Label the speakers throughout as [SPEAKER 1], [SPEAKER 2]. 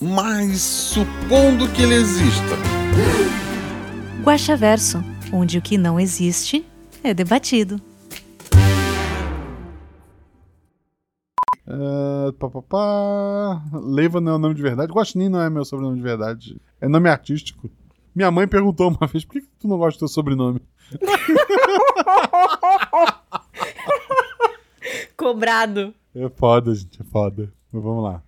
[SPEAKER 1] Mas supondo que ele exista.
[SPEAKER 2] Guaxaverso, onde o que não existe é debatido.
[SPEAKER 3] Uh, pá, pá, pá. Leiva não é o nome de verdade. Guaxinim não é meu sobrenome de verdade. É nome artístico. Minha mãe perguntou uma vez: por que que tu não gosta do teu sobrenome?
[SPEAKER 4] Cobrado.
[SPEAKER 3] É foda, gente, é foda. Mas vamos lá.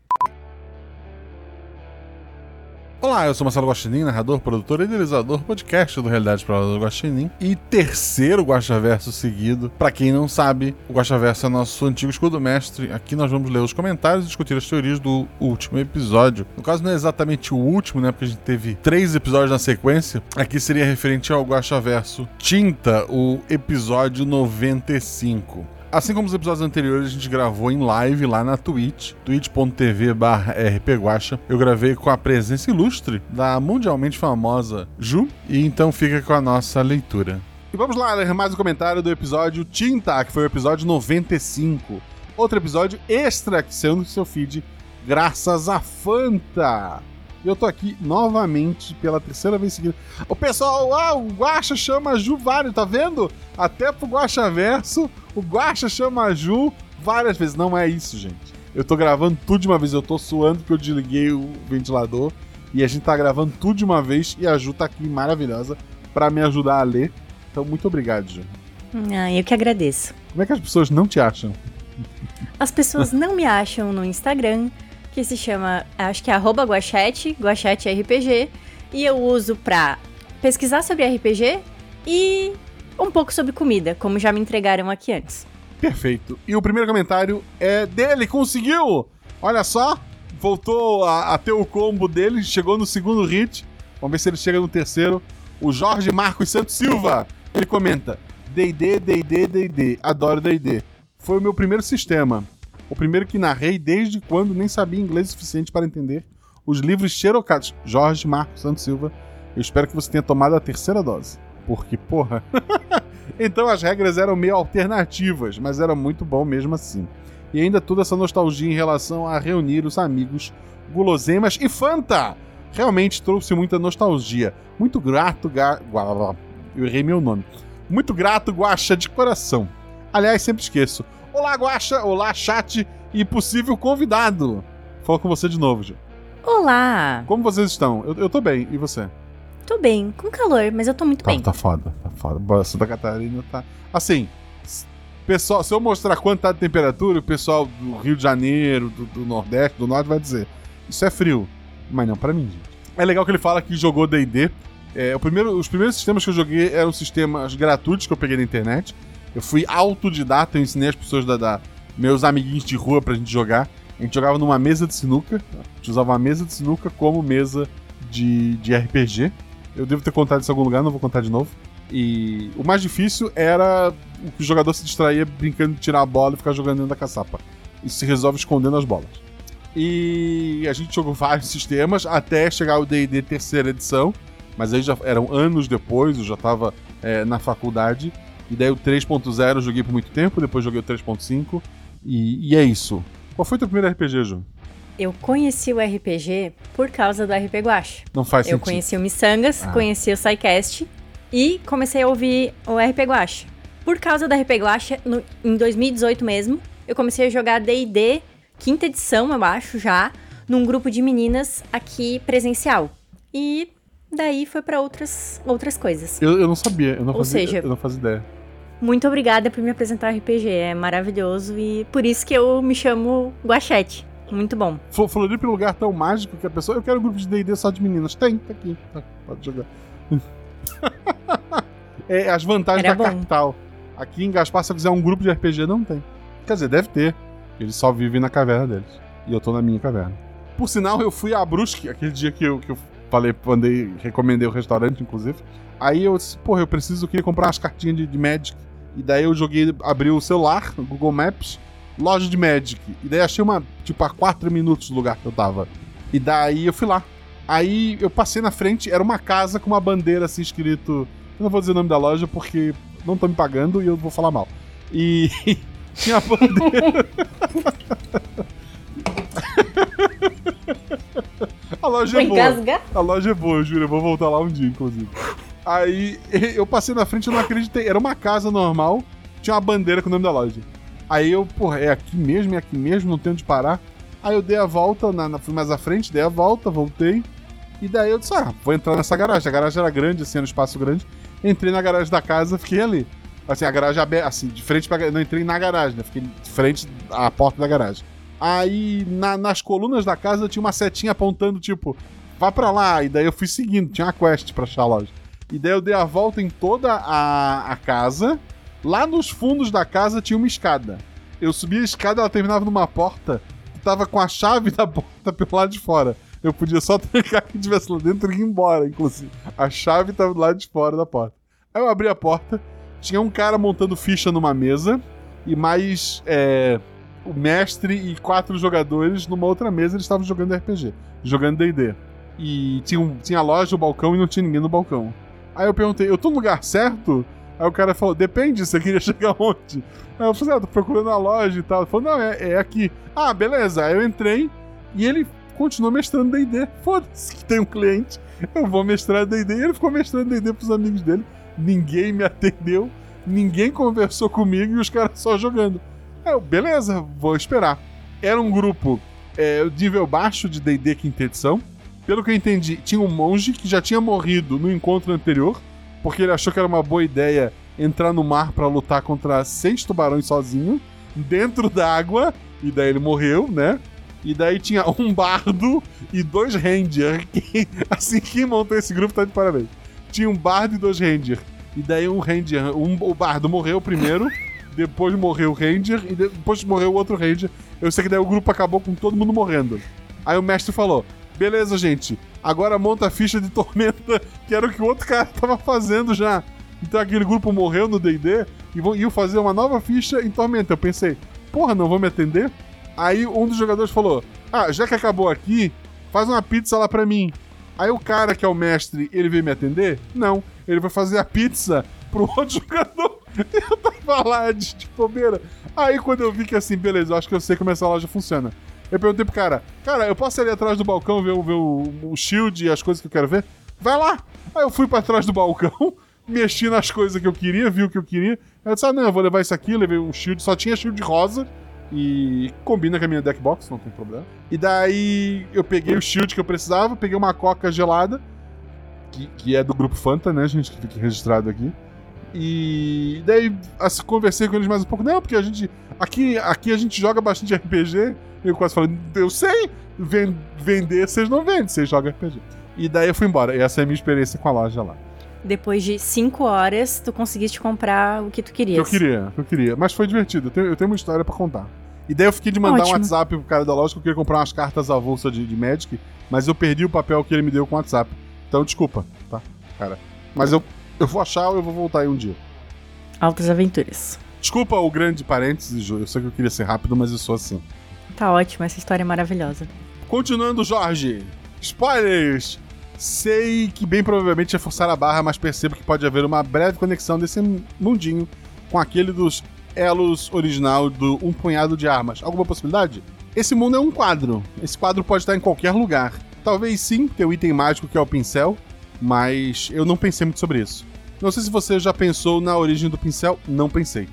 [SPEAKER 3] Olá, eu sou Marcelo Guaxinim, narrador, produtor e idealizador podcast do Realidade Prova do Guaxinim. E terceiro Guaxaverso seguido. Pra quem não sabe, o Guaxaverso é nosso antigo escudo mestre. Aqui nós vamos ler os comentários e discutir as teorias do último episódio. No caso, não é exatamente o último, né? Porque a gente teve três episódios na sequência. Aqui seria referente ao Guaxaverso Tinta, o episódio 95. Assim como os episódios anteriores, a gente gravou em live lá na Twitch, twitch.tv rpguacha. Eu gravei com a presença ilustre da mundialmente famosa Ju, e então fica com a nossa leitura. E vamos lá ler mais um comentário do episódio Tinta, que foi o episódio 95. Outro episódio extra que saiu no seu feed, graças a Fanta. E eu tô aqui novamente pela terceira vez seguida. O pessoal, ah, o Guaxa chama a Ju vários, tá vendo? Até pro Guaxa Verso, o Guaxa chama a Ju várias vezes. Não é isso, gente. Eu tô gravando tudo de uma vez. Eu tô suando porque eu desliguei o ventilador. E a gente tá gravando tudo de uma vez. E a Ju tá aqui maravilhosa pra me ajudar a ler. Então, muito obrigado, Ju.
[SPEAKER 4] Ah, eu que agradeço.
[SPEAKER 3] Como é que as pessoas não te acham?
[SPEAKER 4] As pessoas não me acham no Instagram, que se chama, acho que é arroba guachete, guachete RPG, e eu uso pra pesquisar sobre RPG e um pouco sobre comida, como já me entregaram aqui antes.
[SPEAKER 3] Perfeito. E o primeiro comentário é dele, conseguiu! Olha só, voltou a, a ter o combo dele, chegou no segundo hit. Vamos ver se ele chega no terceiro. O Jorge Marcos Santos Silva, ele comenta: D&D, D&D, D&D, adoro D&D. Foi o meu primeiro sistema. O primeiro que narrei desde quando nem sabia inglês o suficiente para entender os livros xerocados. Jorge Marcos Santos Silva, eu espero que você tenha tomado a terceira dose. Porque, porra. então as regras eram meio alternativas, mas era muito bom mesmo assim. E ainda toda essa nostalgia em relação a reunir os amigos, guloseimas e Fanta! Realmente trouxe muita nostalgia. Muito grato, ga... Eu errei meu nome. Muito grato, Guaxa, de coração. Aliás, sempre esqueço. Olá, Guaxa, olá, chat e possível convidado. Falo com você de novo, Ju.
[SPEAKER 4] Olá!
[SPEAKER 3] Como vocês estão? Eu, eu tô bem, e você?
[SPEAKER 4] Tô bem, com calor, mas eu tô muito
[SPEAKER 3] Tá,
[SPEAKER 4] bem.
[SPEAKER 3] tá foda, tá foda. Santa Catarina tá. Assim, pessoal, se eu mostrar quanto tá de temperatura, o pessoal do Rio de Janeiro, do, do Nordeste, do Norte vai dizer: Isso é frio. Mas não pra mim, gente. É legal que ele fala que jogou DD. É, o primeiro, os primeiros sistemas que eu joguei eram sistemas gratuitos que eu peguei na internet. Eu fui autodidata, eu ensinei as pessoas da, da- meus amiguinhos de rua pra gente jogar. A gente jogava numa mesa de sinuca. A gente usava uma mesa de sinuca como mesa de, de RPG. Eu devo ter contado isso em algum lugar, não vou contar de novo. E o mais difícil era o que o jogador se distraía brincando de tirar a bola e ficar jogando dentro da caçapa. Isso se resolve escondendo as bolas. E a gente jogou vários sistemas até chegar ao D&D terceira edição, mas aí já eram anos depois, eu já tava é, na faculdade. E daí o 3.0 eu joguei por muito tempo, depois joguei o 3.5 e, e é isso. Qual foi o teu primeiro RPG, Ju?
[SPEAKER 4] Eu conheci o RPG por causa do RP Guache.
[SPEAKER 3] Não faz
[SPEAKER 4] Eu
[SPEAKER 3] sentido.
[SPEAKER 4] conheci o Missangas,
[SPEAKER 3] Ah.
[SPEAKER 4] conheci o SciCast e comecei a ouvir o RP Guache. Por causa do RP Guache, no- em 2018 mesmo, eu comecei a jogar D&D, quinta edição, eu acho, já, num grupo de meninas aqui presencial. E daí foi pra outras, outras coisas.
[SPEAKER 3] Eu, eu não sabia, eu não,
[SPEAKER 4] Ou
[SPEAKER 3] fazia,
[SPEAKER 4] seja-
[SPEAKER 3] eu não fazia ideia.
[SPEAKER 4] Muito obrigada por me apresentar RPG, é maravilhoso e por isso que eu me chamo Guachete. Muito bom.
[SPEAKER 3] Flo- Floripa é um lugar tão mágico que a pessoa. Eu quero um grupo de DD só de meninas. Tem, tá aqui. Tá, pode jogar. é, as vantagens
[SPEAKER 4] Era
[SPEAKER 3] da
[SPEAKER 4] bom.
[SPEAKER 3] capital. Aqui em Gaspar, se eu quiser um grupo de RPG, não tem. Quer dizer, deve ter. Eles só vivem na caverna deles. E eu tô na minha caverna. Por sinal, eu fui a Brusque, aquele dia que eu, que eu falei, andei, recomendei o restaurante, inclusive. Aí eu disse, porra, eu preciso, eu queria comprar umas cartinhas de, de Magic. E daí eu joguei, abri o celular, no Google Maps, loja de Magic. E daí achei uma, tipo, a 4 minutos do lugar que eu tava. E daí eu fui lá. Aí eu passei na frente, era uma casa com uma bandeira assim escrito. Eu não vou dizer o nome da loja porque não estão me pagando e eu vou falar mal. E tinha a bandeira. a loja é boa.
[SPEAKER 4] engasgar.
[SPEAKER 3] A loja é boa, eu juro. Eu vou voltar lá um dia, inclusive. Aí eu passei na frente e não acreditei. Era uma casa normal, tinha uma bandeira com o nome da loja. Aí eu, porra, é aqui mesmo, é aqui mesmo, não tem onde parar. Aí eu dei a volta, na, na- fui mais à frente, dei a volta, voltei. E daí eu disse, ah, vou entrar nessa garagem. A garagem era grande, assim, era um espaço grande. Entrei na garagem da casa, fiquei ali. Assim, a garagem aberta, assim, de frente pra... Não entrei na garagem, né? Fiquei de frente à porta da garagem. Aí, na- nas colunas da casa, tinha uma setinha apontando, tipo, vá pra lá. E daí eu fui seguindo, tinha uma quest pra achar a loja. E daí eu dei a volta em toda a, a casa. Lá nos fundos da casa tinha uma escada. Eu subi a escada, ela terminava numa porta que tava com a chave da porta pelo lado de fora. Eu podia só trancar quem estivesse lá dentro e ir embora, inclusive. A chave tava do lado de fora da porta. Aí eu abri a porta, tinha um cara montando ficha numa mesa e mais é, o mestre e quatro jogadores numa outra mesa, eles estavam jogando RPG, jogando D&D. E tinha, um- tinha a loja, o balcão e não tinha ninguém no balcão. Aí eu perguntei, eu tô no lugar certo? Aí o cara falou, depende, você queria chegar onde? Aí eu falei, ah, tô procurando a loja e tal. Ele falou, não, é, é aqui. Ah, beleza. Aí eu entrei e ele continuou mestrando D&D. Foda-se que tem um cliente, eu vou mestrar D&D. Ele ficou mestrando D&D pros amigos dele. Ninguém me atendeu, ninguém conversou comigo e os caras só jogando. Aí eu, beleza, vou esperar. Era um grupo é, nível baixo de D&D quinta edição. Pelo que eu entendi, tinha um monge que já tinha morrido no encontro anterior, porque ele achou que era uma boa ideia entrar no mar pra lutar contra seis tubarões sozinho, dentro da água, e daí ele morreu, né? E daí tinha um bardo e dois ranger. Que, assim, quem montou esse grupo tá de parabéns. Tinha um bardo e dois ranger. E daí um ranger, um, o bardo morreu primeiro, depois morreu o ranger e depois morreu o outro ranger. Eu sei que daí o grupo acabou com todo mundo morrendo. Aí o mestre falou: beleza, gente, agora monta a ficha de tormenta, que era o que o outro cara tava fazendo já. Então aquele grupo morreu no DD e vão- iam fazer uma nova ficha em tormenta. Eu pensei, porra, não vão me atender? Aí um dos jogadores falou: Ah, já que acabou aqui, faz uma pizza lá pra mim. Aí o cara que é o mestre, ele veio me atender? Não. Ele vai fazer a pizza pro outro jogador. Eu tava lá de, de bobeira. Aí quando eu vi que assim, beleza, eu acho que eu sei como essa loja funciona. Eu perguntei pro cara, cara, eu posso ir ali atrás do balcão ver, ver o, o shield e as coisas que eu quero ver? Vai lá! Aí eu fui pra trás do balcão, mexi nas coisas que eu queria, vi o que eu queria. Aí eu disse, ah, não, eu vou levar isso aqui, levei um shield, só tinha shield rosa. E combina com a minha deckbox, não tem problema. E daí eu peguei o shield que eu precisava, peguei uma coca gelada, que, que é do grupo Fanta, né, gente, que fica registrado aqui. E daí assim, conversei com eles mais um pouco. Não, porque a gente. Aqui, aqui a gente joga bastante RPG. Eu quase falei, eu sei, ven- vender vocês não vendem, vocês jogam RPG. E daí eu fui embora. E essa é a minha experiência com a loja lá.
[SPEAKER 4] Depois de cinco horas, tu conseguiste comprar o que tu
[SPEAKER 3] Que
[SPEAKER 4] querias.
[SPEAKER 3] eu queria, que eu queria. Mas foi divertido. Eu tenho, eu tenho uma história pra contar. E daí eu fiquei de mandar um
[SPEAKER 4] Ótimo.
[SPEAKER 3] WhatsApp pro cara da loja que eu queria comprar umas cartas avulsa de, de Magic, mas eu perdi o papel que ele me deu com o WhatsApp. Então desculpa, tá, cara. Mas eu, eu vou achar ou eu vou voltar aí um dia.
[SPEAKER 4] Altas aventuras.
[SPEAKER 3] Desculpa o grande parênteses, Ju. Eu sei que eu queria ser rápido, mas eu sou assim.
[SPEAKER 4] Tá ótimo, essa história é maravilhosa.
[SPEAKER 3] Continuando, Jorge. Spoilers! Sei que bem provavelmente é forçar a barra, mas percebo que pode haver uma breve conexão desse mundinho com aquele dos Elos original do Um Punhado de Armas. Alguma possibilidade? Esse mundo é um quadro. Esse quadro pode estar em qualquer lugar. Talvez sim, tem o item mágico que é o pincel, mas eu não pensei muito sobre isso. Não sei se você já pensou na origem do pincel, não pensei.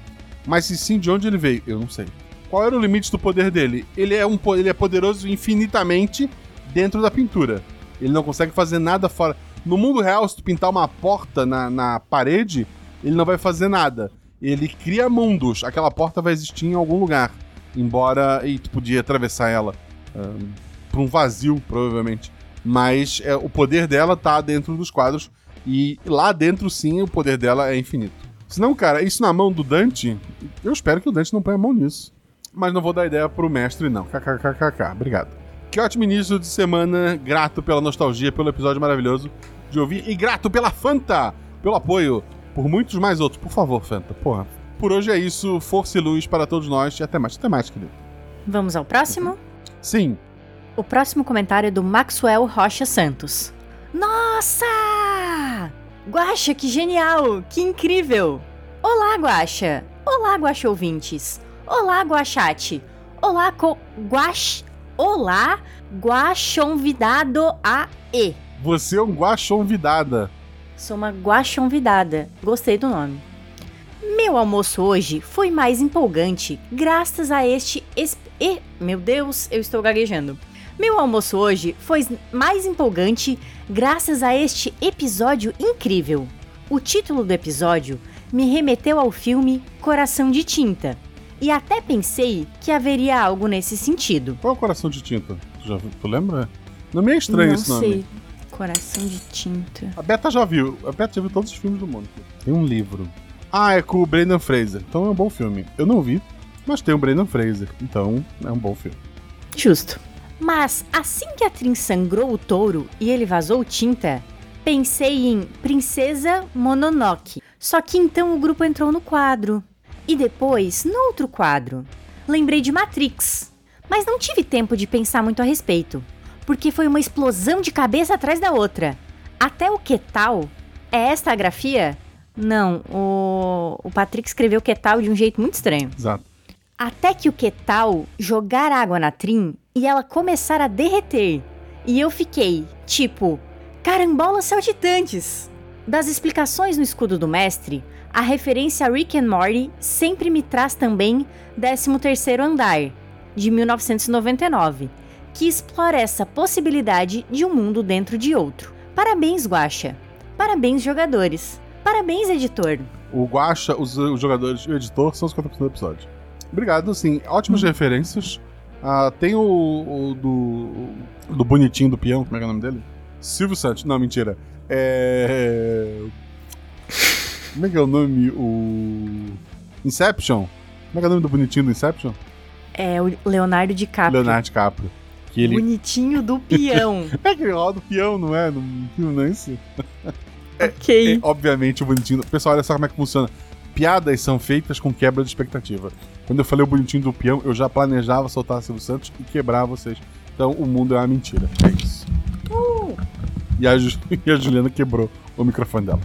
[SPEAKER 3] Mas se sim, de onde ele veio, eu não sei. Qual era o limite do poder dele? Ele é, um, ele é poderoso infinitamente dentro da pintura. Ele não consegue fazer nada fora. No mundo real, se tu pintar uma porta na, na parede, ele não vai fazer nada. Ele cria mundos. Aquela porta vai existir em algum lugar. Embora. E tu podia atravessar ela por um vazio, provavelmente. Mas é, o poder dela tá dentro dos quadros. E lá dentro, sim, o poder dela é infinito. Se não, cara, isso na mão do Dante, eu espero que o Dante não ponha a mão nisso. Mas não vou dar ideia pro mestre, não. KKKKK. Obrigado. Que ótimo início de semana. Grato pela nostalgia, pelo episódio maravilhoso de ouvir. E grato pela Fanta, pelo apoio, por muitos mais outros. Por favor, Fanta, porra. Por hoje é isso. Força e luz para todos nós. E até mais. Até mais, querido.
[SPEAKER 4] Vamos ao próximo?
[SPEAKER 3] Sim.
[SPEAKER 4] O próximo comentário é do Maxwell Rocha Santos. Nossa! Guaxa, que genial! Que incrível! Olá, Guaxa! Olá, Guaxa ouvintes! Olá, Guaxate! Olá, co... Guax... Olá, Guaxonvidado a E.
[SPEAKER 3] Você é um guaxonvidada.
[SPEAKER 4] Sou uma guaxonvidada. Gostei do nome. Meu almoço hoje foi mais empolgante graças a este... Es... E... Meu Deus, eu estou gaguejando. Meu almoço hoje foi mais empolgante graças a este episódio incrível. O título do episódio me remeteu ao filme Coração de Tinta. E até pensei que haveria algo nesse sentido.
[SPEAKER 3] Qual é o coração de tinta? Tu, já, viu? tu lembra? Não é meio estranho
[SPEAKER 4] Não
[SPEAKER 3] esse nome.
[SPEAKER 4] sei. Coração de Tinta.
[SPEAKER 3] A Beta já viu. A Beta já viu todos os filmes do mundo. Tem um livro. Ah, é com o Brendan Fraser. Então é um bom filme. Eu não vi, mas tem o Brendan Fraser. Então é um bom filme.
[SPEAKER 4] Justo. Mas assim que a Trin sangrou o touro e ele vazou tinta, pensei em Princesa Mononoke. Só que então o grupo entrou no quadro. E depois, no outro quadro, lembrei de Matrix. Mas não tive tempo de pensar muito a respeito, porque foi uma explosão de cabeça atrás da outra. Até o que tal? É esta a grafia? Não, o, o Patrick escreveu que tal de um jeito muito estranho.
[SPEAKER 3] Exato.
[SPEAKER 4] Até que o que tal jogar água na Trin e ela começar a derreter. E eu fiquei, tipo, carambolas saltitantes. Das explicações no escudo do mestre, a referência a Rick and Morty sempre me traz também 13º Andar, de 1999, que explora essa possibilidade de um mundo dentro de outro. Parabéns, Guaxa. Parabéns, jogadores. Parabéns, editor.
[SPEAKER 3] O Guacha, os, os jogadores e o editor são os 50% do episódio. Obrigado, sim. Ótimas referências. Ah, tem o, o do, do bonitinho do peão, como é que é o nome dele? Silvio Santos. Não, mentira. É. Como é que é o nome? O. Inception. Como é que é o nome do bonitinho do Inception?
[SPEAKER 4] É o Leonardo DiCaprio.
[SPEAKER 3] Leonardo DiCaprio. Que ele.
[SPEAKER 4] Bonitinho do peão.
[SPEAKER 3] É que ele roda o peão, não é? No filme, não é isso?
[SPEAKER 4] ok.
[SPEAKER 3] É, obviamente, o bonitinho. Pessoal, olha só como é que funciona. Piadas são feitas com quebra de expectativa. Quando eu falei o bonitinho do peão, eu já planejava soltar Silvio Santos e quebrar vocês. Então, o mundo é uma mentira. É isso.
[SPEAKER 4] Uh.
[SPEAKER 3] E, a Ju- e a Juliana quebrou o microfone dela.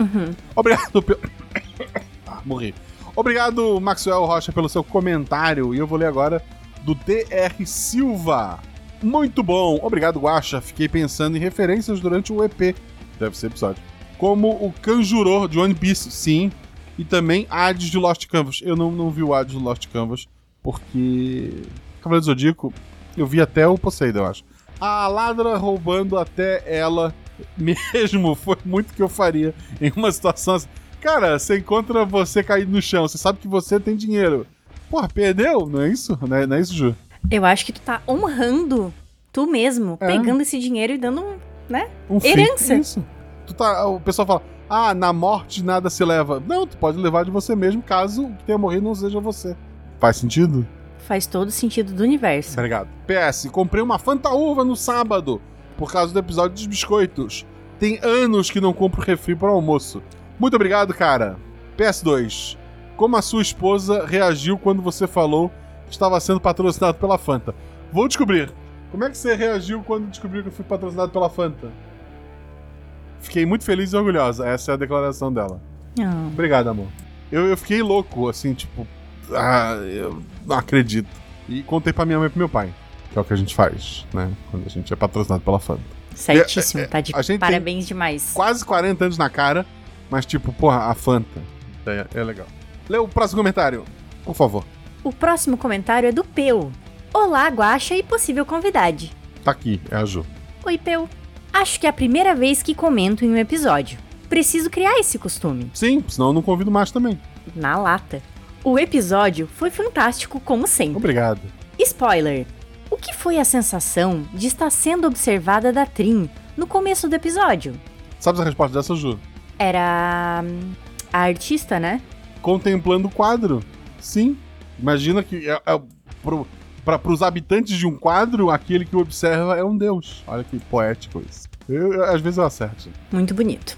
[SPEAKER 4] Uhum.
[SPEAKER 3] Obrigado pelo. Ah, morri. Obrigado, Maxwell Rocha, pelo seu comentário. E eu vou ler agora do DR Silva. Muito bom. Obrigado, Guacha. Fiquei pensando em referências durante o EP. Deve ser episódio. Como o Kanjuro de One Piece, sim. E também Hades de Lost Canvas. Eu não, não vi o Hades de Lost Canvas, porque. Cavaleiro Zodíaco, eu vi até o Poseidon, eu acho. A ladra roubando até ela mesmo foi muito que eu faria em uma situação assim. Cara, você encontra você caído no chão, você sabe que você tem dinheiro. Porra, perdeu? Não é isso? Não é, não é isso, Ju?
[SPEAKER 4] Eu acho que tu tá honrando tu mesmo,
[SPEAKER 3] É.
[SPEAKER 4] pegando esse dinheiro e dando, né?
[SPEAKER 3] Um fim.
[SPEAKER 4] Herança.
[SPEAKER 3] Isso. Tu tá, o pessoal fala, ah, na morte nada se leva. Não, tu pode levar de você mesmo, caso o que tenha morrido não seja você. Faz sentido?
[SPEAKER 4] Faz todo sentido do universo.
[SPEAKER 3] Obrigado. PS, comprei uma fantaúva no sábado, por causa do episódio dos biscoitos. Tem anos que não compro refri para o almoço. Muito obrigado, cara. PS2. Como a sua esposa reagiu quando você falou que estava sendo patrocinado pela Fanta? Vou descobrir. Como é que você reagiu quando descobriu que eu fui patrocinado pela Fanta? Fiquei muito feliz e orgulhosa. Essa é a declaração dela.
[SPEAKER 4] Ah,
[SPEAKER 3] Obrigado, amor. Eu, eu fiquei louco, assim, tipo. Ah, eu não acredito. E contei pra minha mãe e pro meu pai. Que é o que a gente faz, né? Quando a gente é patrocinado pela Fanta.
[SPEAKER 4] certíssimo,
[SPEAKER 3] É,
[SPEAKER 4] tá de parabéns demais.
[SPEAKER 3] Quase 40 anos na cara, mas tipo, porra, a Fanta. É, é legal. Lê o próximo comentário, por favor.
[SPEAKER 4] O próximo comentário é do Peu. Olá, Guaxa e possível convidade.
[SPEAKER 3] Tá aqui, é a Ju.
[SPEAKER 4] Oi, Peu. Acho que é a primeira vez que comento em um episódio. Preciso criar esse costume.
[SPEAKER 3] Sim, senão eu não convido mais também.
[SPEAKER 4] Na lata. O episódio foi fantástico, como sempre.
[SPEAKER 3] Obrigado.
[SPEAKER 4] Spoiler! O que foi a sensação de estar sendo observada da Trin no começo do episódio?
[SPEAKER 3] Sabe a resposta dessa, Ju?
[SPEAKER 4] Era. hum, a artista, né?
[SPEAKER 3] Contemplando o quadro. Sim. Imagina que é, é Para os habitantes de um quadro, aquele que o observa é um deus. Olha que poético isso. Eu, eu- às vezes eu acerto.
[SPEAKER 4] Muito bonito.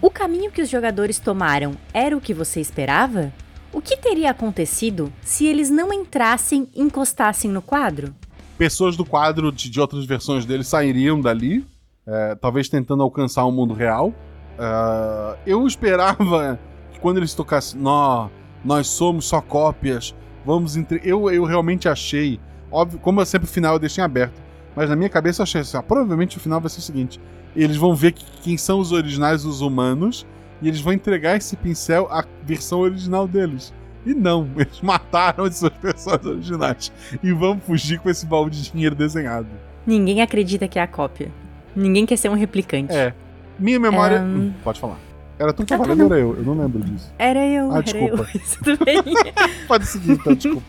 [SPEAKER 4] O caminho que os jogadores tomaram era o que você esperava? O que teria acontecido se eles não entrassem e encostassem no quadro?
[SPEAKER 3] Pessoas do quadro de, de outras versões dele sairiam dali, é, talvez tentando alcançar o mundo real. É, eu esperava que quando eles tocassem, nó, nós somos só cópias, vamos entre. Eu, eu realmente achei, óbvio, como eu sempre o final eu deixei aberto, mas na minha cabeça eu achei assim, provavelmente o final vai ser o seguinte: eles vão ver que- quem são os originais, os humanos, e eles vão entregar esse pincel à versão original deles. E não, eles mataram as suas versões originais e vão fugir com esse baú de dinheiro desenhado.
[SPEAKER 4] Ninguém acredita que é a cópia. Ninguém quer ser um replicante.
[SPEAKER 3] É. Minha memória. Hum, pode falar. Era tu que tava falando, era eu. Eu não lembro disso.
[SPEAKER 4] Era eu,
[SPEAKER 3] Ah, desculpa.
[SPEAKER 4] Tudo bem.
[SPEAKER 3] Pode seguir, então, desculpa.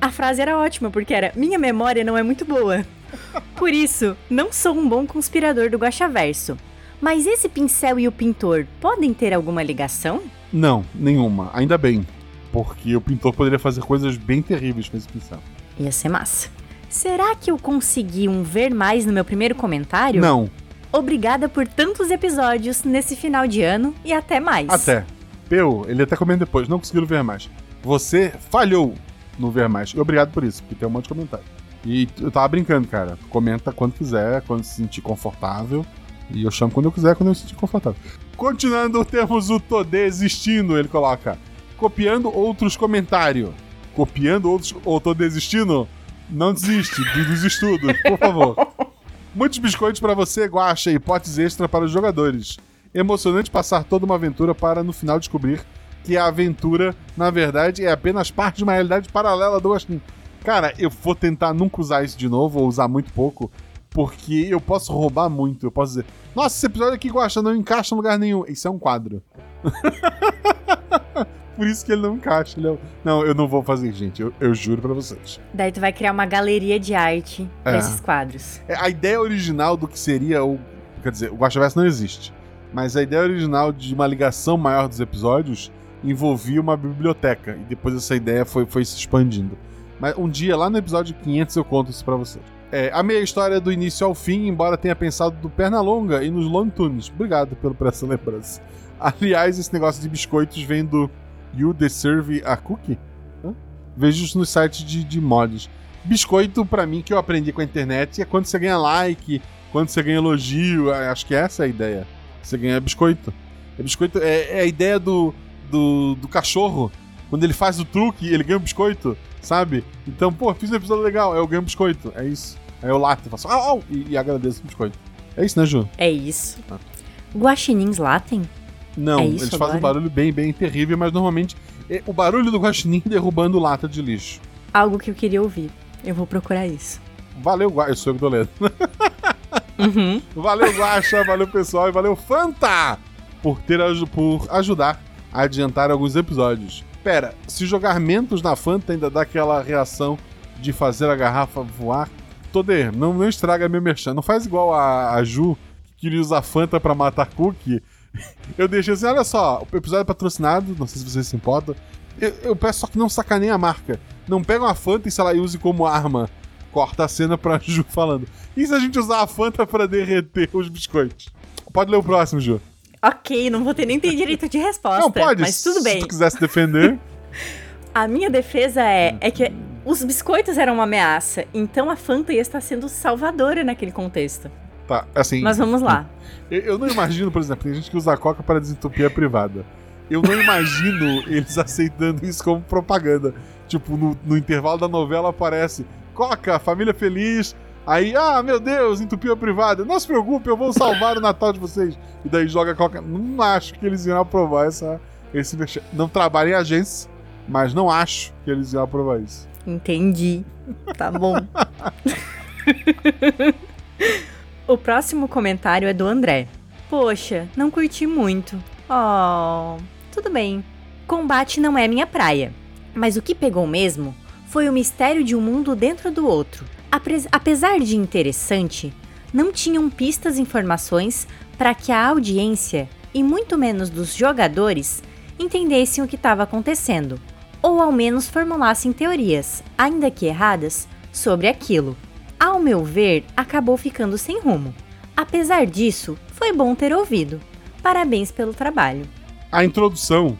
[SPEAKER 4] A frase era ótima, porque era Minha memória não é muito boa. Por isso, não sou um bom conspirador do Guaxaverso. Mas esse pincel e o pintor podem ter alguma ligação?
[SPEAKER 3] Não, nenhuma. Ainda bem. Porque o pintor poderia fazer coisas bem terríveis com esse pincel.
[SPEAKER 4] Ia ser massa. Será que eu consegui um ver mais no meu primeiro comentário?
[SPEAKER 3] Não,
[SPEAKER 4] Obrigada por tantos episódios nesse final de ano e até mais.
[SPEAKER 3] até. Peu, ele até comenta depois, não conseguiram ver mais. Você falhou no ver mais. E obrigado por isso, porque tem um monte de comentário. E eu tava brincando, cara. Comenta quando quiser, quando se sentir confortável. E eu chamo quando eu quiser, quando eu me sentir confortável. Continuando, temos o Tô Desistindo, ele coloca. Copiando outros comentários. Copiando outros. Ou tô desistindo? Não desiste do- dos estudos, por favor. Muitos biscoitos pra você, Guaxa, e potes extra para os jogadores. Emocionante passar toda uma aventura para no final descobrir que a aventura, na verdade, é apenas parte de uma realidade paralela do Guaxinim. Cara, eu vou tentar nunca usar isso de novo, ou usar muito pouco, porque eu posso roubar muito. Eu posso dizer, nossa, esse episódio aqui, Guaxa, não encaixa em lugar nenhum. Isso é um quadro. Por isso que ele não encaixa. Ele é... Não, eu não vou fazer, gente. Eu, eu juro pra vocês.
[SPEAKER 4] Daí tu vai criar uma galeria de arte
[SPEAKER 3] É.
[SPEAKER 4] desses quadros.
[SPEAKER 3] É, A ideia original do que seria o. Quer dizer, o Guaxaverso não existe. Mas a ideia original de uma ligação maior dos episódios envolvia uma biblioteca. E depois essa ideia foi, foi se expandindo. Mas um dia, lá no episódio 500, eu conto isso pra vocês. É, a minha história do início ao fim, embora tenha pensado do Pernalonga e nos Lone Tunes. Obrigado pelo, por essa lembrança. Aliás, esse negócio de biscoitos vem do You Deserve a Cookie? Hã? Vejo isso nos sites de, de mods. Biscoito, pra mim, que eu aprendi com a internet, é quando você ganha like, quando você ganha elogio. é, Acho que essa é a ideia. Você ganha biscoito. É biscoito é, é a ideia do, do, do cachorro. Quando ele faz o truque, ele ganha um biscoito, sabe? Então, pô, fiz um episódio legal, eu ganho um biscoito. É isso. Aí eu lato, faço au, au, e, e agradeço o biscoito. É isso, né, Ju?
[SPEAKER 4] É isso. Guaxinins latem?
[SPEAKER 3] Não,
[SPEAKER 4] É
[SPEAKER 3] eles fazem um
[SPEAKER 4] agora?
[SPEAKER 3] barulho bem, bem terrível, mas normalmente é o barulho do guaxinim derrubando lata de lixo.
[SPEAKER 4] Algo que eu queria ouvir. Eu vou procurar isso.
[SPEAKER 3] Valeu, Guaxa. Eu sou o Toledo.
[SPEAKER 4] Uhum.
[SPEAKER 3] Valeu, Guaxa, valeu, pessoal, e valeu, Fanta, por, ter, por ajudar a adiantar alguns episódios. Pera, se jogar mentos na Fanta ainda dá aquela reação de fazer a garrafa voar, Toder, não, não estraga meu merchan. Não faz igual a, a Ju, que queria usar Fanta pra matar Cookie. Eu deixei assim, olha só, o episódio é patrocinado, não sei se vocês se importam. Eu, eu peço só que não sacaneiem a marca. Não pega uma Fanta e, sei lá, e use como arma. Corta a cena pra Ju falando. E se a gente usar a Fanta pra derreter os biscoitos? Pode ler o próximo, Ju.
[SPEAKER 4] Ok, não vou ter nem ter direito de resposta.
[SPEAKER 3] não, pode.
[SPEAKER 4] Mas tudo
[SPEAKER 3] Se
[SPEAKER 4] bem.
[SPEAKER 3] tu quiser se defender.
[SPEAKER 4] A minha defesa é, é que os biscoitos eram uma ameaça, então a Fanta ia estar sendo salvadora naquele contexto.
[SPEAKER 3] tá, assim.
[SPEAKER 4] Mas vamos lá.
[SPEAKER 3] Eu, eu não imagino, por exemplo, tem gente que usa a coca para desentupir a privada. Eu não imagino eles aceitando isso como propaganda. Tipo, no, no intervalo da novela aparece Coca, família feliz. Aí, ah, meu Deus, entupiu a privada. Não se preocupe, eu vou salvar o Natal de vocês. E daí joga a Coca. Não acho que eles iam aprovar essa, esse vexame. Não trabalho em agência, mas não acho que eles iam aprovar isso.
[SPEAKER 4] Entendi. Tá bom. o próximo comentário é do André. Poxa, não curti muito. Oh, tudo bem. Combate não é minha praia. Mas o que pegou mesmo foi o mistério de um mundo dentro do outro. Apesar de interessante, não tinham pistas e informações para que a audiência, e muito menos dos jogadores, entendessem o que estava acontecendo. ou ao menos formulassem teorias, ainda que erradas, sobre aquilo. Ao meu ver, acabou ficando sem rumo. Apesar disso, foi bom ter ouvido. Parabéns pelo trabalho.
[SPEAKER 3] A introdução,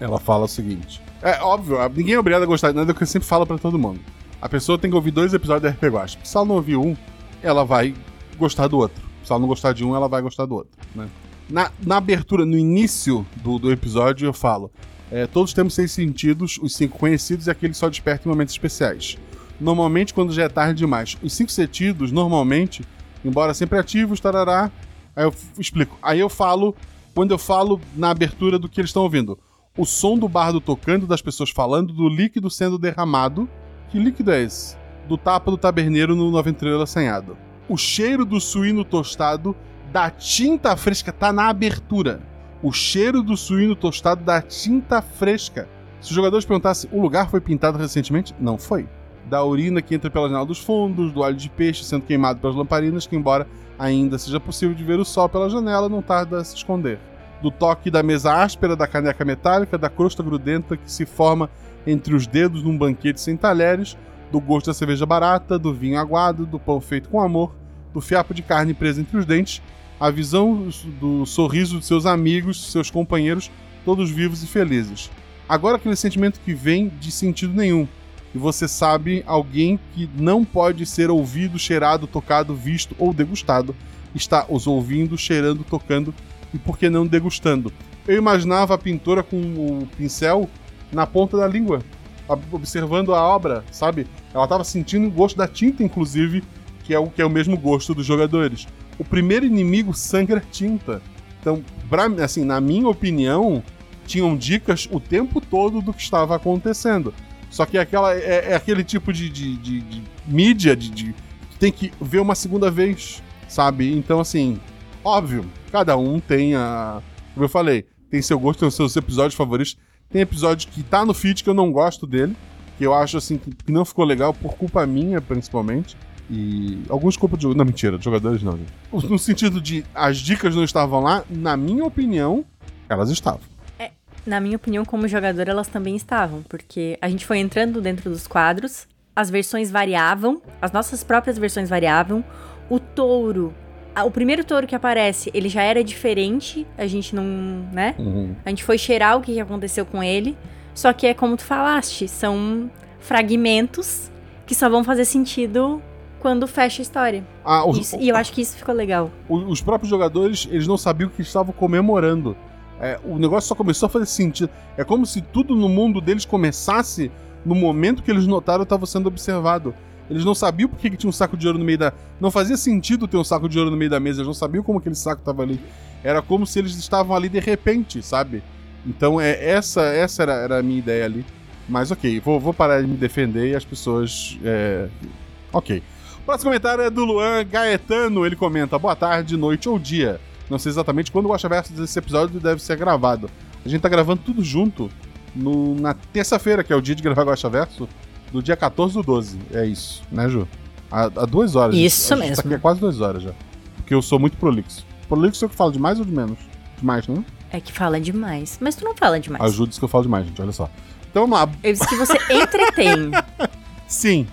[SPEAKER 3] ela fala o seguinte: é óbvio, ninguém é obrigado a gostar de nada, é o que eu sempre falo pra todo mundo. A pessoa tem que ouvir dois episódios da RPG Watch. Se ela não ouvir um, ela vai gostar do outro. Se ela não gostar de um, ela vai gostar do outro. Né? Na, na abertura, no início do, do episódio, eu falo: é, todos temos seis sentidos, os cinco conhecidos e aqueles só despertam em momentos especiais. Normalmente, quando já é tarde demais. Os cinco sentidos, normalmente, embora sempre ativos, tarará. Aí eu explico. Aí eu falo, quando eu falo na abertura do que eles estão ouvindo. O som do bardo tocando, das pessoas falando, do líquido sendo derramado. Que líquido é esse? Do tapa do taberneiro no Noventrelo assanhado. O cheiro do suíno tostado, da tinta fresca, tá na abertura. O cheiro do suíno tostado da tinta fresca. Se os jogadores perguntassem, o lugar foi pintado recentemente? Não foi. Da urina que entra pela janela dos fundos, do óleo de peixe sendo queimado pelas lamparinas, que embora ainda seja possível de ver o sol pela janela, não tarda a se esconder. Do toque da mesa áspera, da caneca metálica, da crosta grudenta que se forma entre os dedos num banquete sem talheres, do gosto da cerveja barata, do vinho aguado, do pão feito com amor, do fiapo de carne preso entre os dentes, a visão do sorriso de seus amigos, seus companheiros, todos vivos e felizes. Agora aquele sentimento que vem de sentido nenhum, e você sabe alguém que não pode ser ouvido, cheirado, tocado, visto ou degustado, está os ouvindo, cheirando, tocando e por que não degustando. Eu imaginava a pintora com o pincel na ponta da língua, observando a obra, sabe? Ela estava sentindo o gosto da tinta, inclusive, que é o que é o mesmo gosto dos jogadores. O primeiro inimigo sangra tinta. Então, pra, assim, na minha opinião, tinham dicas o tempo todo do que estava acontecendo. Só que aquela, é, é aquele tipo de, de, de, de mídia de, de que tem que ver uma segunda vez, sabe? Então, assim, óbvio, cada um tem a. Como eu falei, tem seu gosto, tem os seus episódios favoritos. Tem episódio que tá no feed que eu não gosto dele, que eu acho assim que não ficou legal por culpa minha, principalmente. E alguns culpa de. Não, mentira, de jogadores não, gente. No sentido de as dicas não estavam lá, na minha opinião, elas estavam.
[SPEAKER 4] Na minha opinião, como jogador, elas também estavam, porque a gente foi entrando dentro dos quadros, as versões variavam, as nossas próprias versões variavam. O touro, o primeiro touro que aparece, ele já era diferente, a gente não, né? A gente foi cheirar o que aconteceu com ele. Só que é como tu falaste, são fragmentos que só vão fazer sentido quando fecha a história.
[SPEAKER 3] Ah, os-
[SPEAKER 4] Isso- e eu acho que isso ficou legal.
[SPEAKER 3] o- os próprios jogadores, eles não sabiam o que estavam comemorando. É, o negócio só começou a fazer sentido. É como se tudo no mundo deles começasse no momento que eles notaram estava sendo observado. Eles não sabiam por que, que tinha um saco de ouro no meio da. Não fazia sentido ter um saco de ouro no meio da mesa, eles não sabiam como aquele saco estava ali. Era como se eles estavam ali de repente, sabe? Então é essa essa era, era a minha ideia ali. Mas ok, vou, vou parar de me defender e as pessoas. É... Ok. Próximo comentário é do Luan Gaetano. Ele comenta: Boa tarde, noite ou dia. Não sei exatamente quando o Guaxaverso desse episódio deve ser gravado. A gente tá gravando tudo junto no- na terça-feira, que é o dia de gravar Guaxaverso, do dia 14 do 12. É isso, né, Ju? Há, há duas horas.
[SPEAKER 4] Isso
[SPEAKER 3] gente
[SPEAKER 4] mesmo.
[SPEAKER 3] Tá aqui há quase duas horas já. Porque eu sou muito prolixo. Prolixo é o que falo de mais ou de menos? Demais, né?
[SPEAKER 4] É que fala demais. Mas tu não fala demais.
[SPEAKER 3] Ajuda isso que eu falo demais, gente. Olha só. Então vamos lá.
[SPEAKER 4] Eu disse que você entretém.
[SPEAKER 3] Sim.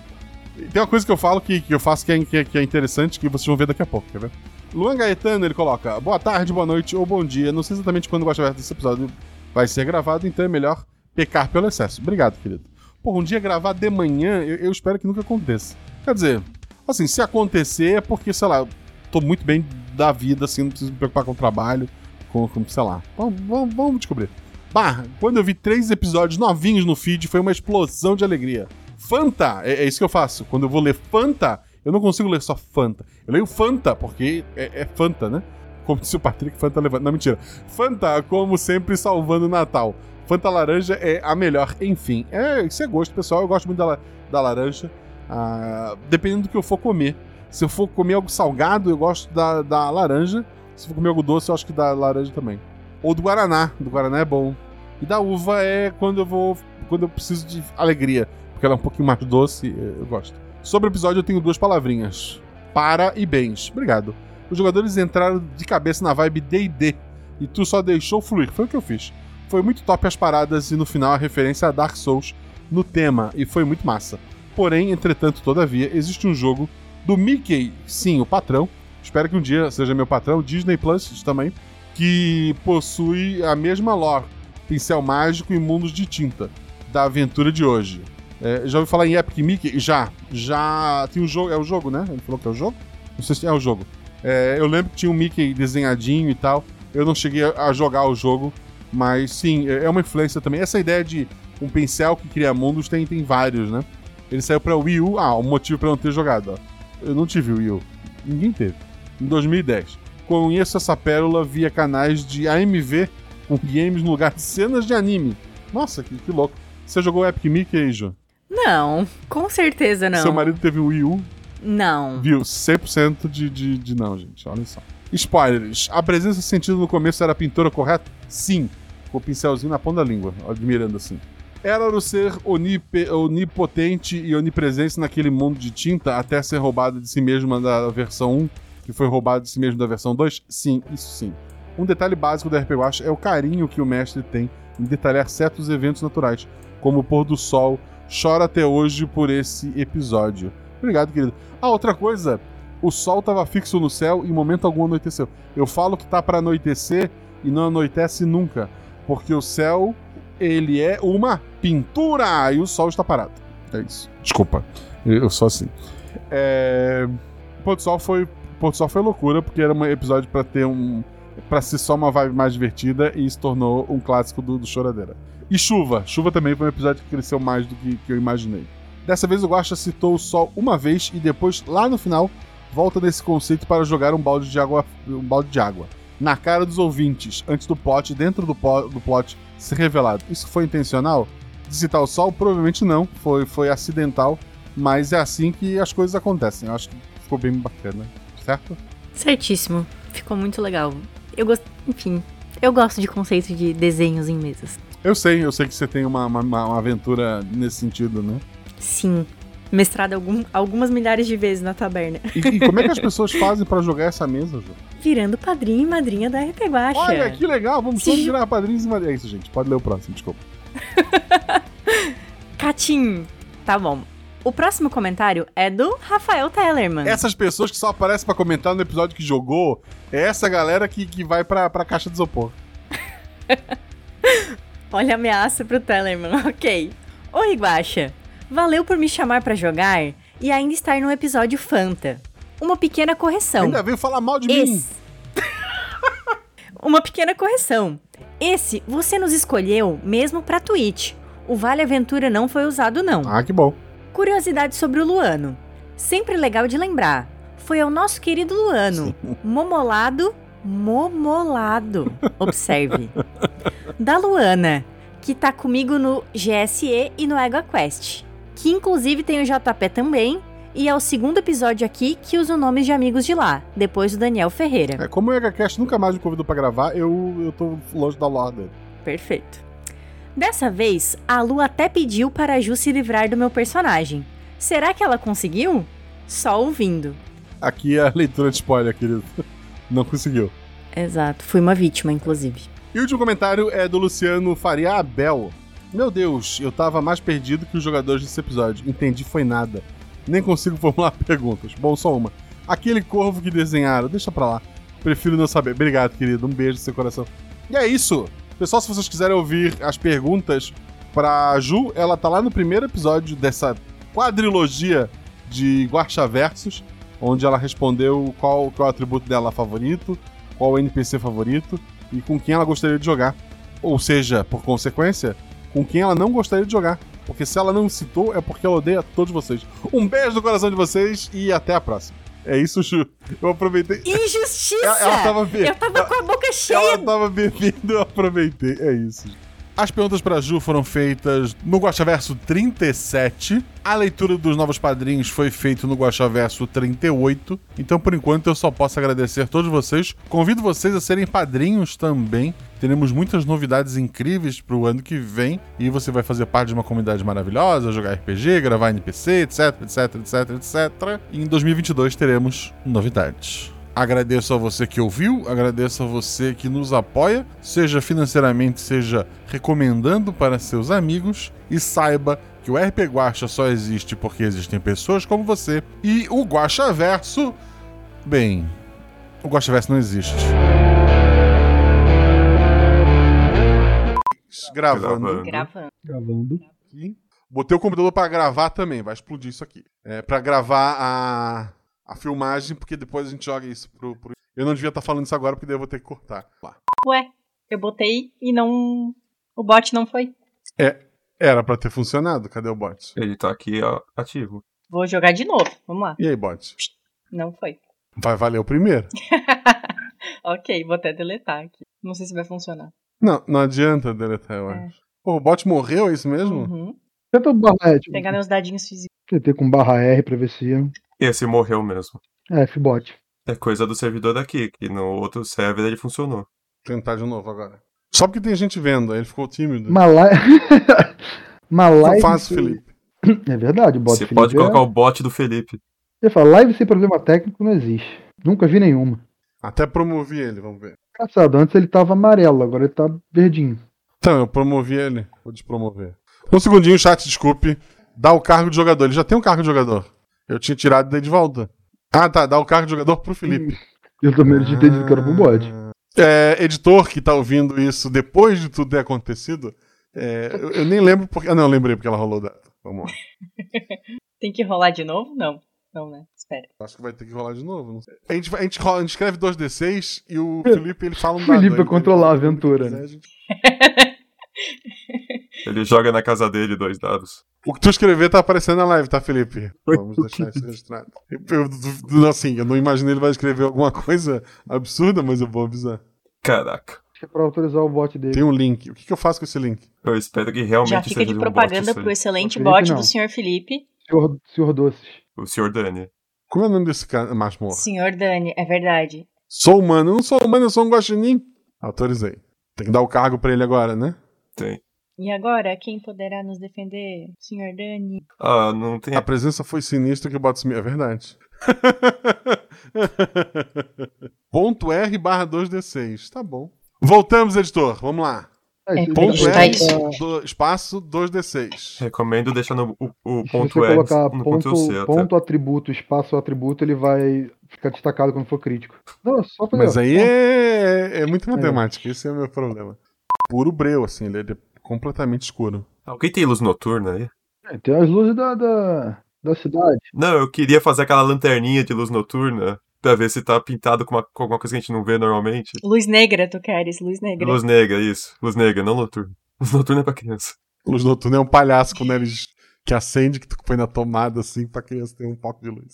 [SPEAKER 3] Tem uma coisa que eu falo que, que eu faço que é, que, é, que é interessante, que vocês vão ver daqui a pouco, quer ver? Luan Gaetano, ele coloca, boa tarde, boa noite ou bom dia. Não sei exatamente quando o Aberto desse episódio vai ser gravado, então é melhor pecar pelo excesso. Obrigado, querido. Pô, um dia gravar de manhã, eu, eu espero que nunca aconteça. Quer dizer, assim, se acontecer é porque, sei lá, tô muito bem da vida, assim, não preciso me preocupar com o trabalho, com, com sei lá. Vamos, vamos, vamos descobrir. Bah, quando eu vi três episódios novinhos no feed, foi uma explosão de alegria. Fanta, é, é isso que eu faço. Quando eu vou ler Fanta, eu não consigo ler só Fanta. Eu leio Fanta, porque é, é Fanta, né? Como se o Patrick Fanta levando. Não, mentira. Fanta, como sempre, salvando o Natal. Fanta laranja é a melhor, enfim. É, isso é gosto, pessoal. Eu gosto muito da, da laranja. Ah, dependendo do que eu for comer. Se eu for comer algo salgado, eu gosto da, da laranja. Se for comer algo doce, eu acho que da laranja também. Ou do Guaraná. Do Guaraná é bom. E da uva é quando eu vou. Quando eu preciso de alegria. Porque ela é um pouquinho mais doce, eh, eu gosto. Sobre o episódio, eu tenho duas palavrinhas: para e bens. Obrigado. Os jogadores entraram de cabeça na vibe DD. E tu só deixou fluir. Foi o que eu fiz. Foi muito top as paradas e no final a referência a Dark Souls no tema, e foi muito massa. Porém, entretanto, todavia, existe um jogo do Mickey, sim, o patrão, espero que um dia seja meu patrão, Disney Plus também, que possui a mesma lore, pincel mágico e mundos de tinta, da aventura de hoje. É, já ouviu falar em Epic Mickey? Já. Já tem um jogo, é o jogo, né? Ele falou que é o jogo? Não sei se é o jogo. É, eu lembro que tinha um Mickey desenhadinho e tal. Eu não cheguei a jogar o jogo, mas sim, é uma influência também. Essa ideia de um pincel que cria mundos tem, tem vários, né? Ele saiu pra Wii U. Ah, o um motivo pra não ter jogado, ó. Eu não tive Wii U. Ninguém teve. Em 2010. Conheço essa pérola via canais de AMV com games no lugar de cenas de anime. Nossa, que, que louco. Você jogou Epic Mickey, Jo?
[SPEAKER 4] Não, com certeza não.
[SPEAKER 3] Seu marido teve Wii U?
[SPEAKER 4] Não.
[SPEAKER 3] Viu? 100% de, de, de não, gente. Olha só. Spoilers. A presença sentida no começo era a pintura correta? Sim. Com o pincelzinho na ponta da língua, admirando assim. Era o ser onip onipotente e onipresente naquele mundo de tinta até ser roubado de si mesmo da versão 1, que foi roubado de si mesmo da versão 2? Sim, isso sim. Um detalhe básico do RPG Watch é o carinho que o mestre tem em detalhar certos eventos naturais, como o pôr do sol. Chora até hoje por esse episódio. Obrigado, querido. Ah, outra coisa, o sol estava fixo no céu e em momento algum anoiteceu. Eu falo que tá para anoitecer e não anoitece nunca, porque o céu ele é uma pintura e o sol está parado. É isso. Desculpa, eu sou assim. É... Pôr do sol foi, pôr do sol foi loucura porque era um episódio para ter um para ser só uma vibe mais divertida e se tornou um clássico do, do Choradeira. E chuva, chuva também foi um episódio que cresceu mais do que, que eu imaginei. Dessa vez o Guaxa citou o sol uma vez e depois, lá no final, volta nesse conceito para jogar um balde de água, um balde de água na cara dos ouvintes, antes do plot, dentro do, do plot ser revelado. Isso foi intencional? De citar o sol? Provavelmente não, foi, foi acidental, mas é assim que as coisas acontecem. Eu acho que ficou bem bacana, certo?
[SPEAKER 4] Certíssimo, ficou muito legal. Eu gosto, enfim, eu gosto de conceito de desenhos em mesas.
[SPEAKER 3] Eu sei, eu sei que você tem uma, uma, uma aventura nesse sentido, né?
[SPEAKER 4] Sim. Mestrado algum, algumas milhares de vezes na taberna.
[SPEAKER 3] E, e como é que as pessoas fazem para jogar essa mesa, Ju?
[SPEAKER 4] Virando padrinho e madrinha da RP Guacha.
[SPEAKER 3] Olha, que legal, vamos todos virar padrinhos e madrinhas. É isso, gente, pode ler o próximo, desculpa.
[SPEAKER 4] Catim. Tá bom. O próximo comentário é do Rafael Tellerman.
[SPEAKER 3] Essas pessoas que só aparecem para comentar no episódio que jogou, é essa galera que, que vai pra, pra caixa de isopor.
[SPEAKER 4] Olha a ameaça pro Tellerman, ok. Oi, Guaxa. Valeu por me chamar para jogar e ainda estar no episódio Fanta. Uma pequena correção.
[SPEAKER 3] Ainda veio falar mal de
[SPEAKER 4] Esse...
[SPEAKER 3] mim.
[SPEAKER 4] Uma pequena correção. Esse você nos escolheu mesmo pra Twitch. O Vale Aventura não foi usado, não.
[SPEAKER 3] Ah, que bom.
[SPEAKER 4] Curiosidade sobre o Luano. Sempre legal de lembrar. Foi ao nosso querido Luano, momolado, momolado, observe, da Luana, que tá comigo no GSE e no EgoQuest que inclusive tem o JP também, e é o segundo episódio aqui que usa o nome de amigos de lá, depois do Daniel Ferreira.
[SPEAKER 3] É, como o EgaCast nunca mais me convidou pra gravar, eu, eu tô longe da lore dele.
[SPEAKER 4] Perfeito. Dessa vez, a Lu até pediu para a Ju se livrar do meu personagem. Será que ela conseguiu? Só ouvindo.
[SPEAKER 3] Aqui é a leitura de spoiler, querido. Não conseguiu.
[SPEAKER 4] Exato, fui uma vítima, inclusive.
[SPEAKER 3] E o último comentário é do Luciano Faria Abel. Meu Deus, eu tava mais perdido que os jogadores desse episódio. Entendi, foi nada. Nem consigo formular perguntas. Bom, só uma. Aquele corvo que desenharam, deixa pra lá. Prefiro não saber. Obrigado, querido. Um beijo no seu coração. E é isso. Pessoal, se vocês quiserem ouvir as perguntas pra Ju, ela tá lá no primeiro episódio dessa quadrilogia de Guacha Versus, onde ela respondeu qual, qual é o atributo dela favorito, qual o NPC favorito e com quem ela gostaria de jogar. Ou seja, por consequência, com quem ela não gostaria de jogar. Porque se ela não citou, é porque ela odeia todos vocês. Um beijo no coração de vocês e até a próxima. É isso, Chu. Eu aproveitei.
[SPEAKER 4] Injustiça!
[SPEAKER 3] Ela, ela tava be...
[SPEAKER 4] Eu tava com a boca cheia.
[SPEAKER 3] Ela tava bebendo, eu aproveitei. É isso. As perguntas para Ju foram feitas no Guaxaverso 37. A leitura dos novos padrinhos foi feita no Guaxaverso 38. Então, por enquanto, eu só posso agradecer a todos vocês. Convido vocês a serem padrinhos também. Teremos muitas novidades incríveis para o ano que vem. E você vai fazer parte de uma comunidade maravilhosa, jogar RPG, gravar NPC, etc, etc, etc, etc. E em 2022 teremos novidades. Agradeço a você que ouviu, agradeço a você que nos apoia, seja financeiramente, seja recomendando para seus amigos e saiba que o RP Guacha só existe porque existem pessoas como você e o Guacha Verso, bem, o Guacha Verso não existe. Gravando.
[SPEAKER 4] Gravando.
[SPEAKER 5] Gravando.
[SPEAKER 3] Botei o computador pra gravar também, vai explodir isso aqui. É, para gravar a, a filmagem, porque depois a gente joga isso pro, pro- Eu não devia estar falando isso agora, porque daí eu vou ter que cortar. Lá.
[SPEAKER 4] Ué, eu botei e não. O bot não foi.
[SPEAKER 3] É, era pra ter funcionado, cadê o bot?
[SPEAKER 6] Ele tá aqui ó, ativo.
[SPEAKER 4] Vou jogar de novo. Vamos lá.
[SPEAKER 3] E aí, bot?
[SPEAKER 4] Não foi.
[SPEAKER 3] Vai valer o primeiro?
[SPEAKER 4] ok, vou até deletar aqui. Não sei se vai funcionar.
[SPEAKER 3] Não, não adianta deletar, eu
[SPEAKER 4] É.
[SPEAKER 3] acho. Pô, o bot morreu, é isso mesmo?
[SPEAKER 4] Uhum.
[SPEAKER 5] Tenta o barra, tipo,
[SPEAKER 4] Pegar meus dadinhos físicos.
[SPEAKER 5] TT com barra R pra ver se.
[SPEAKER 6] Esse morreu mesmo.
[SPEAKER 5] É, Fbot.
[SPEAKER 6] É coisa do servidor daqui, que no outro server ele funcionou.
[SPEAKER 3] Tentar de novo agora. Só porque tem gente vendo, aí ele ficou tímido.
[SPEAKER 5] Uma live.
[SPEAKER 3] Fácil, Felipe.
[SPEAKER 5] É verdade, o bot
[SPEAKER 6] Você
[SPEAKER 5] Felipe
[SPEAKER 6] pode
[SPEAKER 5] é-
[SPEAKER 6] colocar o bot do Felipe.
[SPEAKER 5] Você fala, live sem problema técnico não existe. Nunca vi nenhuma.
[SPEAKER 3] Até promovi ele, vamos ver.
[SPEAKER 5] Engraçado, antes ele tava amarelo, agora ele tá verdinho.
[SPEAKER 3] Então, eu promovi ele. Vou despromover. Um segundinho, chat, desculpe. Dá o cargo de jogador. Ele já tem um cargo de jogador. Eu tinha tirado daí de volta. Ah, tá. Dá o cargo de jogador pro Felipe.
[SPEAKER 5] Eu também de que era pro bot.
[SPEAKER 3] É, editor que tá ouvindo isso depois de tudo ter acontecido, é, eu, eu nem lembro porque. Ah, não, eu lembrei porque ela rolou data. Vamos lá.
[SPEAKER 4] Tem que rolar de novo? Não. Não, né? Espera.
[SPEAKER 3] Acho que vai ter que rolar de novo. não sei. A gente, a gente, rola- a gente escreve 2D6 e o Felipe ele fala um dado.
[SPEAKER 5] Felipe vai
[SPEAKER 3] Aí,
[SPEAKER 5] controlar a
[SPEAKER 3] ele-
[SPEAKER 5] aventura,
[SPEAKER 3] quiser,
[SPEAKER 5] né?
[SPEAKER 3] a gente-
[SPEAKER 6] Ele joga na casa dele dois dados.
[SPEAKER 3] O que tu escrever tá aparecendo na live, tá, Felipe? Vamos deixar isso registrado. Eu, assim, eu não imaginei ele vai escrever alguma coisa absurda, mas eu vou avisar.
[SPEAKER 6] Caraca.
[SPEAKER 5] Acho que é pra autorizar o bot dele.
[SPEAKER 3] Tem um link. O que, que eu faço com esse link?
[SPEAKER 6] Eu espero que realmente
[SPEAKER 4] Já fica
[SPEAKER 6] seja
[SPEAKER 4] de
[SPEAKER 6] um
[SPEAKER 4] propaganda
[SPEAKER 6] bot isso
[SPEAKER 4] pro excelente
[SPEAKER 5] Felipe,
[SPEAKER 4] bot
[SPEAKER 5] não.
[SPEAKER 4] do Sr. Felipe.
[SPEAKER 5] Senhor, senhor Doces.
[SPEAKER 6] O Sr. Dani.
[SPEAKER 3] Como é o nome desse cara? Masmorra.
[SPEAKER 4] Sr. Dani, é verdade.
[SPEAKER 3] Sou humano. Eu não sou humano, eu sou um guaxinim. Autorizei. Tem que dar o cargo pra ele agora, né?
[SPEAKER 6] Tem.
[SPEAKER 4] E agora, quem poderá nos defender? Sr. Dani.
[SPEAKER 6] Ah, não tem.
[SPEAKER 3] A presença foi sinistra que o bot sumiu. É verdade. Ponto R barra 2D6. Tá bom. Voltamos, editor. Vamos lá.
[SPEAKER 5] É,
[SPEAKER 4] É,
[SPEAKER 3] Ponto R, do- espaço 2D6.
[SPEAKER 6] Recomendo deixar no, o, o
[SPEAKER 5] Se
[SPEAKER 6] ponto
[SPEAKER 5] você
[SPEAKER 6] R
[SPEAKER 5] colocar
[SPEAKER 6] no
[SPEAKER 5] ponto,
[SPEAKER 6] até.
[SPEAKER 5] ponto atributo, espaço atributo, ele vai ficar destacado quando for crítico. Não, é.
[SPEAKER 3] Mas aí é, é muito matemática. Esse é o meu problema. Puro breu, assim. Ele é completamente escuro.
[SPEAKER 6] Alguém tem luz noturna aí?
[SPEAKER 5] É, tem as luzes da, da, da cidade.
[SPEAKER 6] Não, eu queria fazer aquela lanterninha de luz noturna pra ver se tá pintado com, uma, com alguma coisa que a gente não vê normalmente.
[SPEAKER 4] Luz negra, tu queres? Luz negra.
[SPEAKER 6] Luz negra, isso. Luz negra, não noturna. Luz noturna é pra criança.
[SPEAKER 3] Luz noturna é um palhaço com o nariz que acende, que tu põe na tomada, assim, pra criança ter um pouco de luz.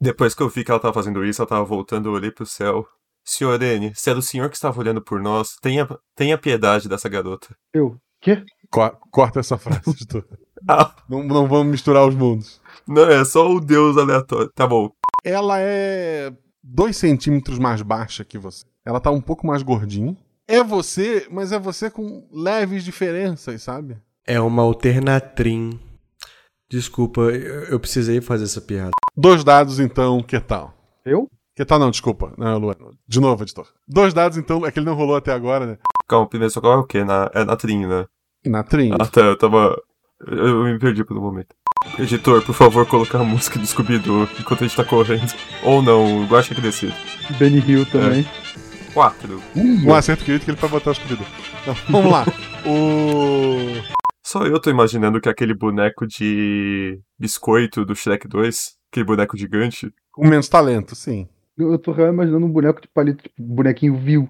[SPEAKER 6] Depois que eu vi que ela tava fazendo isso, ela tava voltando, eu olhei pro céu. Senhor N, se era o senhor que estava olhando por nós, tenha, tenha piedade dessa garota.
[SPEAKER 5] Eu. Quê?
[SPEAKER 3] Co- corta essa frase, editor.
[SPEAKER 6] Ah,
[SPEAKER 3] Não, não vamos misturar os mundos.
[SPEAKER 6] não, é só o deus aleatório. Tá bom.
[SPEAKER 3] Ela é dois centímetros mais baixa que você. Ela tá um pouco mais gordinha. É você, mas é você com leves diferenças, sabe?
[SPEAKER 7] É uma alternatrim. Desculpa, eu, precisei fazer essa piada.
[SPEAKER 3] Dois dados, então, que tal?
[SPEAKER 5] Eu?
[SPEAKER 3] Que tal não, desculpa. Não, é Luan. De novo, editor. Dois dados, então, é que ele não rolou até agora, né?
[SPEAKER 6] Calma, primeiro só é o quê? Na, é na trin, né?
[SPEAKER 3] Na trim.
[SPEAKER 6] Ah, tá, eu tava. Eu, me perdi por um momento. Editor, por favor, colocar a música do Scooby-Doo enquanto a gente tá correndo. Ou não, eu acho que decide.
[SPEAKER 5] Benny Hill também.
[SPEAKER 6] Quatro.
[SPEAKER 3] Um acerto crítico ele vai botar o escolhido. Então, vamos lá. O.
[SPEAKER 6] Só eu tô imaginando que aquele boneco de biscoito do Shrek 2, aquele boneco gigante,
[SPEAKER 3] Com menos talento, sim.
[SPEAKER 5] Eu, eu tô real imaginando um boneco de palito, tipo, bonequinho vil.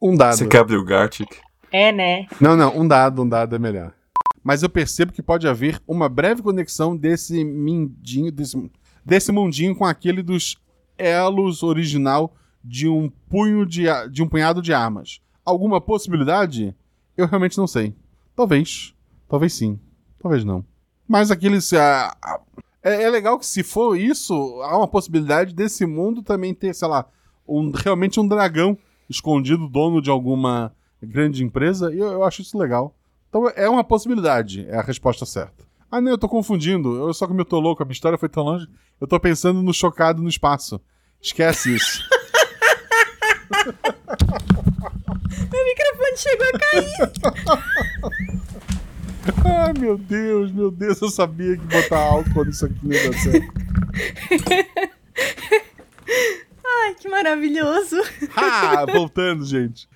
[SPEAKER 3] Um dado.
[SPEAKER 6] você quebra o Gartic.
[SPEAKER 4] É, né?
[SPEAKER 3] Não, não, um dado, um dado é melhor. Mas eu percebo que pode haver uma breve conexão desse mindinho, desse, desse mundinho com aquele dos elos original de um punho de, de um punhado de armas. Alguma possibilidade? Eu realmente não sei. Talvez. Talvez sim. Talvez não. Mas aqueles. ah, é, é legal que se for isso, há uma possibilidade desse mundo também ter, sei lá, um, realmente um dragão escondido, dono de alguma grande empresa, e eu, eu acho isso legal. Então é uma possibilidade, é a resposta certa. Ah, não, eu tô confundindo. Eu só que me tô louco, a minha história foi tão longe. Eu tô pensando no chocado no espaço. Esquece isso.
[SPEAKER 4] Meu microfone chegou a cair.
[SPEAKER 3] Ai, meu Deus, meu Deus, eu sabia que botar álcool nisso aqui não ia dar certo.
[SPEAKER 4] Ai, que maravilhoso.
[SPEAKER 3] Ah, voltando, gente.